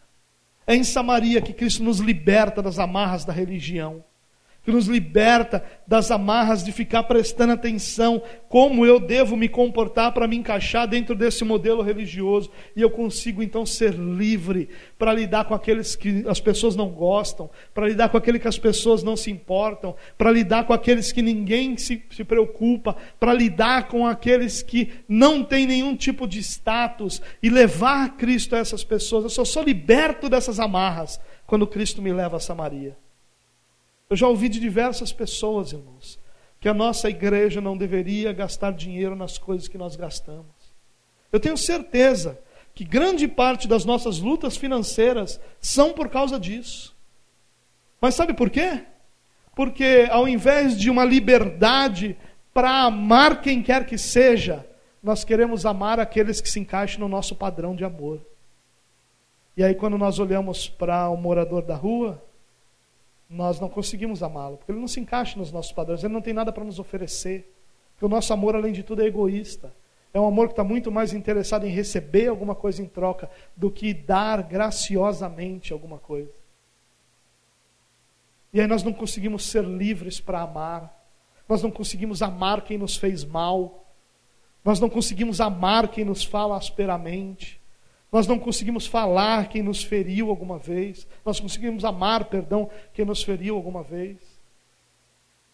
É em Samaria que Cristo nos liberta das amarras da religião que nos liberta das amarras de ficar prestando atenção como eu devo me comportar para me encaixar dentro desse modelo religioso e eu consigo então ser livre para lidar com aqueles que as pessoas não gostam, para lidar com aquele que as pessoas não se importam, para lidar com aqueles que ninguém se, se preocupa, para lidar com aqueles que não têm nenhum tipo de status e levar Cristo a essas pessoas. Eu só sou liberto dessas amarras quando Cristo me leva a Samaria. Eu já ouvi de diversas pessoas, irmãos, que a nossa igreja não deveria gastar dinheiro nas coisas que nós gastamos. Eu tenho certeza que grande parte das nossas lutas financeiras são por causa disso. Mas sabe por quê? Porque ao invés de uma liberdade para amar quem quer que seja, nós queremos amar aqueles que se encaixem no nosso padrão de amor. E aí, quando nós olhamos para o morador da rua, nós não conseguimos amá-lo, porque ele não se encaixa nos nossos padrões, ele não tem nada para nos oferecer. Que o nosso amor, além de tudo, é egoísta. É um amor que está muito mais interessado em receber alguma coisa em troca do que dar graciosamente alguma coisa. E aí nós não conseguimos ser livres para amar. Nós não conseguimos amar quem nos fez mal. Nós não conseguimos amar quem nos fala asperamente. Nós não conseguimos falar quem nos feriu alguma vez. Nós conseguimos amar, perdão, quem nos feriu alguma vez.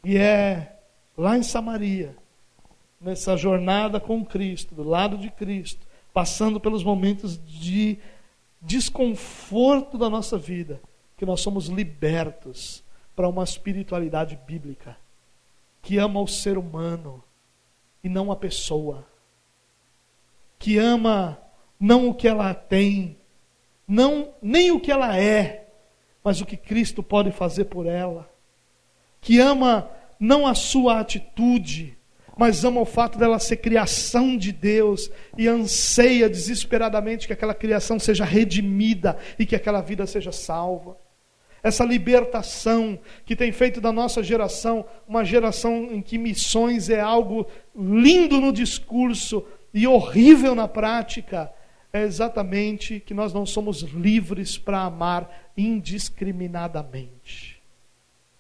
E é lá em Samaria, nessa jornada com Cristo, do lado de Cristo, passando pelos momentos de desconforto da nossa vida, que nós somos libertos para uma espiritualidade bíblica que ama o ser humano e não a pessoa, que ama não o que ela tem, não nem o que ela é, mas o que Cristo pode fazer por ela. Que ama não a sua atitude, mas ama o fato dela ser criação de Deus e anseia desesperadamente que aquela criação seja redimida e que aquela vida seja salva. Essa libertação que tem feito da nossa geração uma geração em que missões é algo lindo no discurso e horrível na prática, é exatamente que nós não somos livres para amar indiscriminadamente.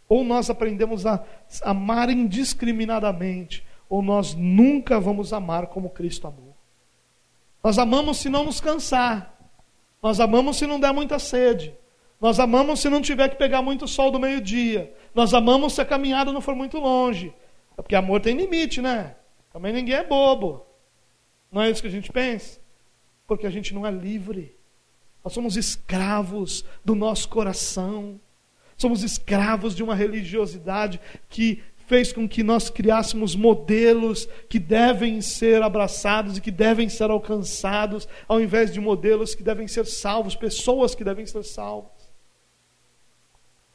Ou nós aprendemos a amar indiscriminadamente, ou nós nunca vamos amar como Cristo amou. Nós amamos se não nos cansar. Nós amamos se não der muita sede. Nós amamos se não tiver que pegar muito sol do meio-dia. Nós amamos se a caminhada não for muito longe. É porque amor tem limite, né? Também ninguém é bobo. Não é isso que a gente pensa? Porque a gente não é livre. Nós somos escravos do nosso coração. Somos escravos de uma religiosidade que fez com que nós criássemos modelos que devem ser abraçados e que devem ser alcançados, ao invés de modelos que devem ser salvos, pessoas que devem ser salvas.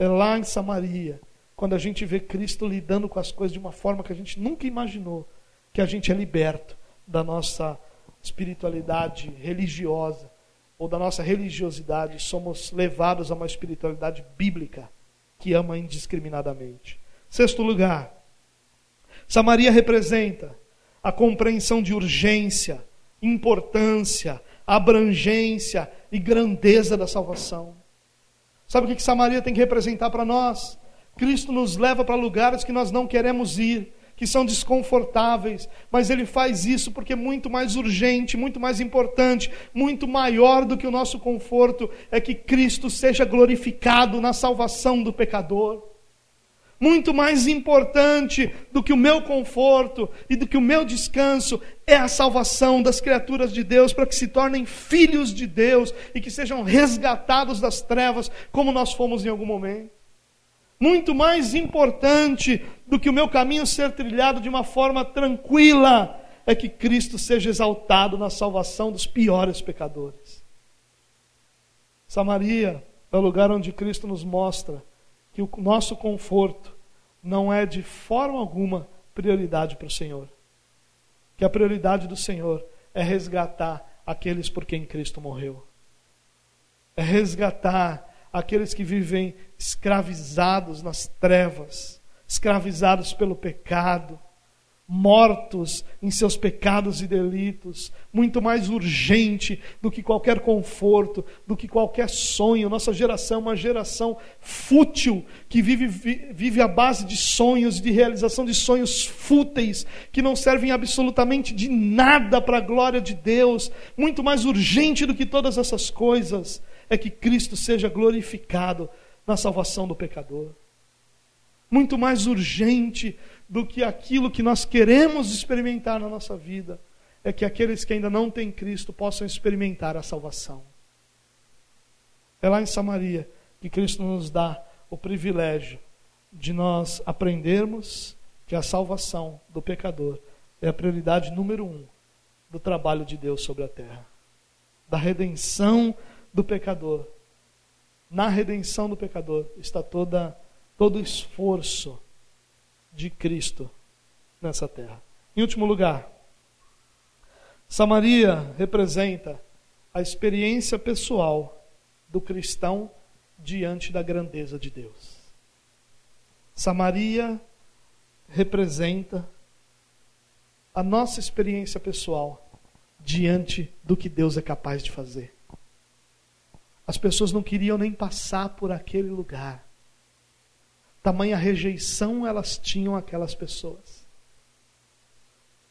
É lá em Samaria, quando a gente vê Cristo lidando com as coisas de uma forma que a gente nunca imaginou, que a gente é liberto da nossa espiritualidade religiosa ou da nossa religiosidade, somos levados a uma espiritualidade bíblica que ama indiscriminadamente. Sexto lugar, Samaria representa a compreensão de urgência, importância, abrangência e grandeza da salvação. Sabe o que Samaria tem que representar para nós? Cristo nos leva para lugares que nós não queremos ir, que são desconfortáveis, mas ele faz isso porque é muito mais urgente, muito mais importante, muito maior do que o nosso conforto é que Cristo seja glorificado na salvação do pecador. Muito mais importante do que o meu conforto e do que o meu descanso é a salvação das criaturas de Deus para que se tornem filhos de Deus e que sejam resgatados das trevas, como nós fomos em algum momento. Muito mais importante do que o meu caminho ser trilhado de uma forma tranquila é que Cristo seja exaltado na salvação dos piores pecadores. Samaria é o lugar onde Cristo nos mostra que o nosso conforto não é de forma alguma prioridade para o Senhor. Que a prioridade do Senhor é resgatar aqueles por quem Cristo morreu. É resgatar aqueles que vivem escravizados nas trevas, escravizados pelo pecado, mortos em seus pecados e delitos, muito mais urgente do que qualquer conforto, do que qualquer sonho. Nossa geração é uma geração fútil, que vive, vive à base de sonhos, de realização de sonhos fúteis, que não servem absolutamente de nada para a glória de Deus. Muito mais urgente do que todas essas coisas é que Cristo seja glorificado na salvação do pecador. Muito mais urgente do que aquilo que nós queremos experimentar na nossa vida é que aqueles que ainda não têm Cristo possam experimentar a salvação. É lá em Samaria que Cristo nos dá o privilégio de nós aprendermos que a salvação do pecador é a prioridade número um do trabalho de Deus sobre a terra, da redenção do pecador. Na redenção do pecador está toda todo o esforço de Cristo nessa terra. Em último lugar, Samaria representa a experiência pessoal do cristão diante da grandeza de Deus. Samaria representa a nossa experiência pessoal diante do que Deus é capaz de fazer. As pessoas não queriam nem passar por aquele lugar. Tamanha rejeição elas tinham aquelas pessoas.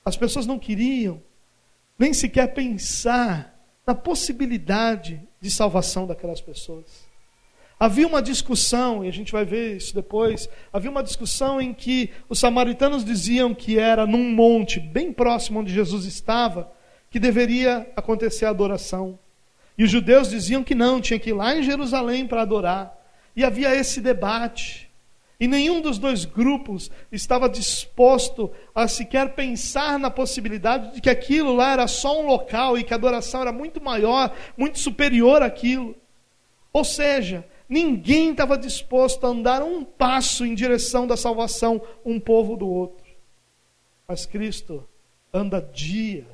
As pessoas não queriam nem sequer pensar na possibilidade de salvação daquelas pessoas. Havia uma discussão, e a gente vai ver isso depois. Havia uma discussão em que os samaritanos diziam que era num monte bem próximo onde Jesus estava que deveria acontecer a adoração. E os judeus diziam que não, tinha que ir lá em Jerusalém para adorar. E havia esse debate. E nenhum dos dois grupos estava disposto a sequer pensar na possibilidade de que aquilo lá era só um local e que a adoração era muito maior, muito superior àquilo. Ou seja, ninguém estava disposto a andar um passo em direção da salvação, um povo do outro. Mas Cristo anda dias.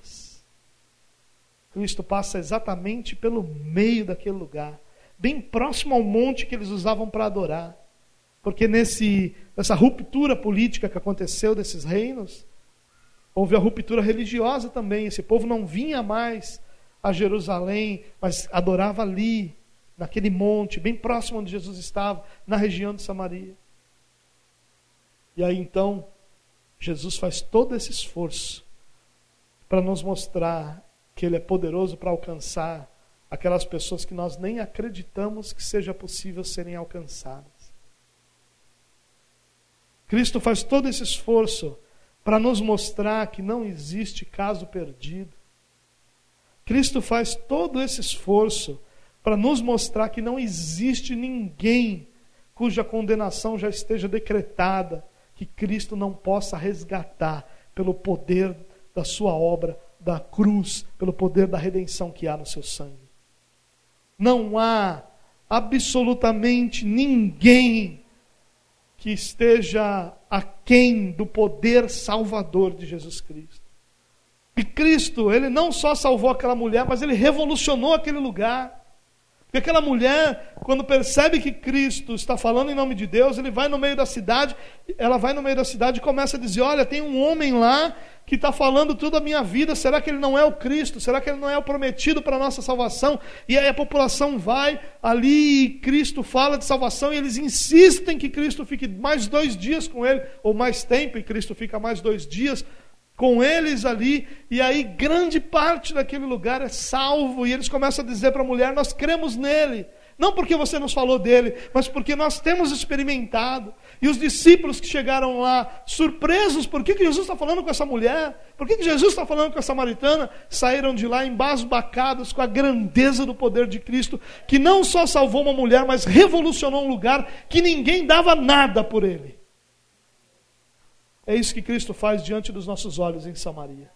Cristo passa exatamente pelo meio daquele lugar, bem próximo ao monte que eles usavam para adorar. Porque nesse, nessa ruptura política que aconteceu desses reinos, houve a ruptura religiosa também. Esse povo não vinha mais a Jerusalém, mas adorava ali, naquele monte, bem próximo onde Jesus estava, na região de Samaria. E aí então, Jesus faz todo esse esforço para nos mostrar que Ele é poderoso para alcançar aquelas pessoas que nós nem acreditamos que seja possível serem alcançadas. Cristo faz todo esse esforço para nos mostrar que não existe caso perdido. Cristo faz todo esse esforço para nos mostrar que não existe ninguém cuja condenação já esteja decretada, que Cristo não possa resgatar pelo poder da sua obra, da cruz, pelo poder da redenção que há no seu sangue. Não há absolutamente ninguém que esteja aquém do poder salvador de Jesus Cristo. E Cristo, ele não só salvou aquela mulher, mas ele revolucionou aquele lugar. Porque aquela mulher, quando percebe que Cristo está falando em nome de Deus, ele vai no meio da cidade, ela vai no meio da cidade e começa a dizer: Olha, tem um homem lá que está falando tudo a minha vida, será que ele não é o Cristo? Será que ele não é o prometido para a nossa salvação? E aí a população vai ali e Cristo fala de salvação e eles insistem que Cristo fique mais dois dias com ele, ou mais tempo, e Cristo fica mais dois dias com eles ali, e aí grande parte daquele lugar é salvo, e eles começam a dizer para a mulher: Nós cremos nele. Não porque você nos falou dele, mas porque nós temos experimentado. E os discípulos que chegaram lá, surpresos, por que, que Jesus está falando com essa mulher? Por que, que Jesus está falando com a samaritana? Saíram de lá embasbacados com a grandeza do poder de Cristo, que não só salvou uma mulher, mas revolucionou um lugar que ninguém dava nada por ele. É isso que Cristo faz diante dos nossos olhos em Samaria.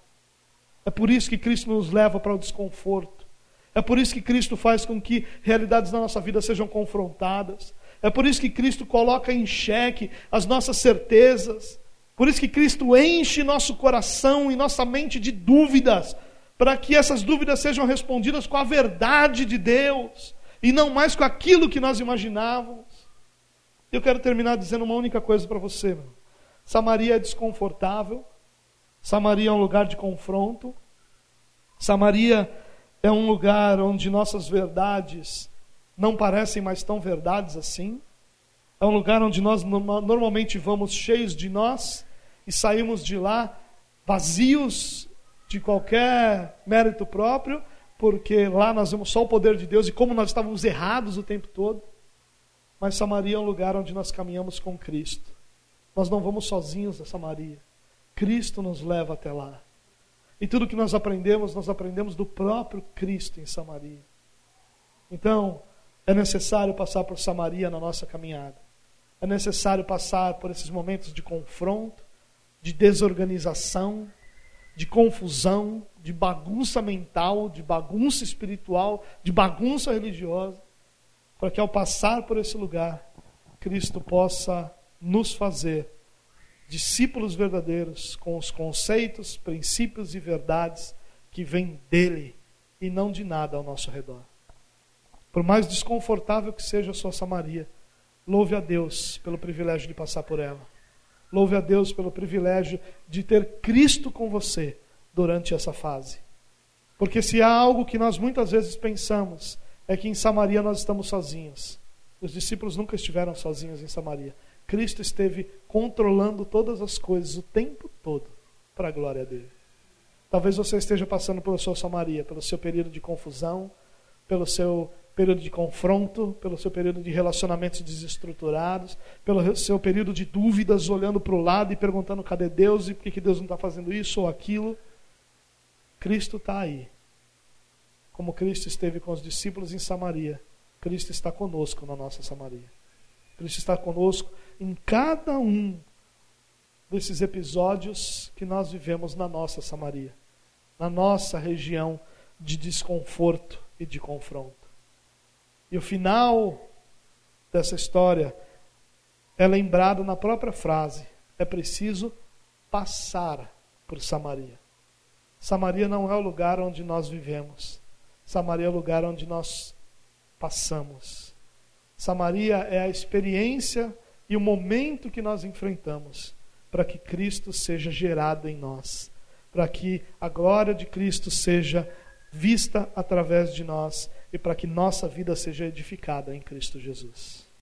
É por isso que Cristo nos leva para o desconforto. É por isso que Cristo faz com que realidades da nossa vida sejam confrontadas. É por isso que Cristo coloca em xeque as nossas certezas. Por isso que Cristo enche nosso coração e nossa mente de dúvidas, para que essas dúvidas sejam respondidas com a verdade de Deus e não mais com aquilo que nós imaginávamos. Eu quero terminar dizendo uma única coisa para você. Meu. Samaria é desconfortável. Samaria é um lugar de confronto. Samaria é um lugar onde nossas verdades não parecem mais tão verdades assim. É um lugar onde nós normalmente vamos cheios de nós e saímos de lá vazios de qualquer mérito próprio, porque lá nós vemos só o poder de Deus e como nós estávamos errados o tempo todo. Mas Samaria é um lugar onde nós caminhamos com Cristo. Nós não vamos sozinhos a Samaria. Cristo nos leva até lá. E tudo que nós aprendemos, nós aprendemos do próprio Cristo em Samaria. Então, é necessário passar por Samaria na nossa caminhada. É necessário passar por esses momentos de confronto, de desorganização, de confusão, de bagunça mental, de bagunça espiritual, de bagunça religiosa, para que ao passar por esse lugar, Cristo possa nos fazer discípulos verdadeiros com os conceitos, princípios e verdades que vêm dele e não de nada ao nosso redor. Por mais desconfortável que seja a sua Samaria, louve a Deus pelo privilégio de passar por ela. Louve a Deus pelo privilégio de ter Cristo com você durante essa fase. Porque se há algo que nós muitas vezes pensamos, é que em Samaria nós estamos sozinhos. Os discípulos nunca estiveram sozinhos em Samaria. Cristo esteve controlando todas as coisas o tempo todo para a glória dele. Talvez você esteja passando pela sua Samaria, pelo seu período de confusão, pelo seu período de confronto, pelo seu período de relacionamentos desestruturados, pelo seu período de dúvidas, olhando para o lado e perguntando cadê Deus e por que Deus não está fazendo isso ou aquilo. Cristo está aí. Como Cristo esteve com os discípulos em Samaria, Cristo está conosco na nossa Samaria. Cristo está conosco em cada um desses episódios que nós vivemos na nossa Samaria, na nossa região de desconforto e de confronto. E o final dessa história é lembrado na própria frase: é preciso passar por Samaria. Samaria não é o lugar onde nós vivemos. Samaria é o lugar onde nós passamos. Samaria é a experiência e o momento que nós enfrentamos para que Cristo seja gerado em nós, para que a glória de Cristo seja vista através de nós e para que nossa vida seja edificada em Cristo Jesus.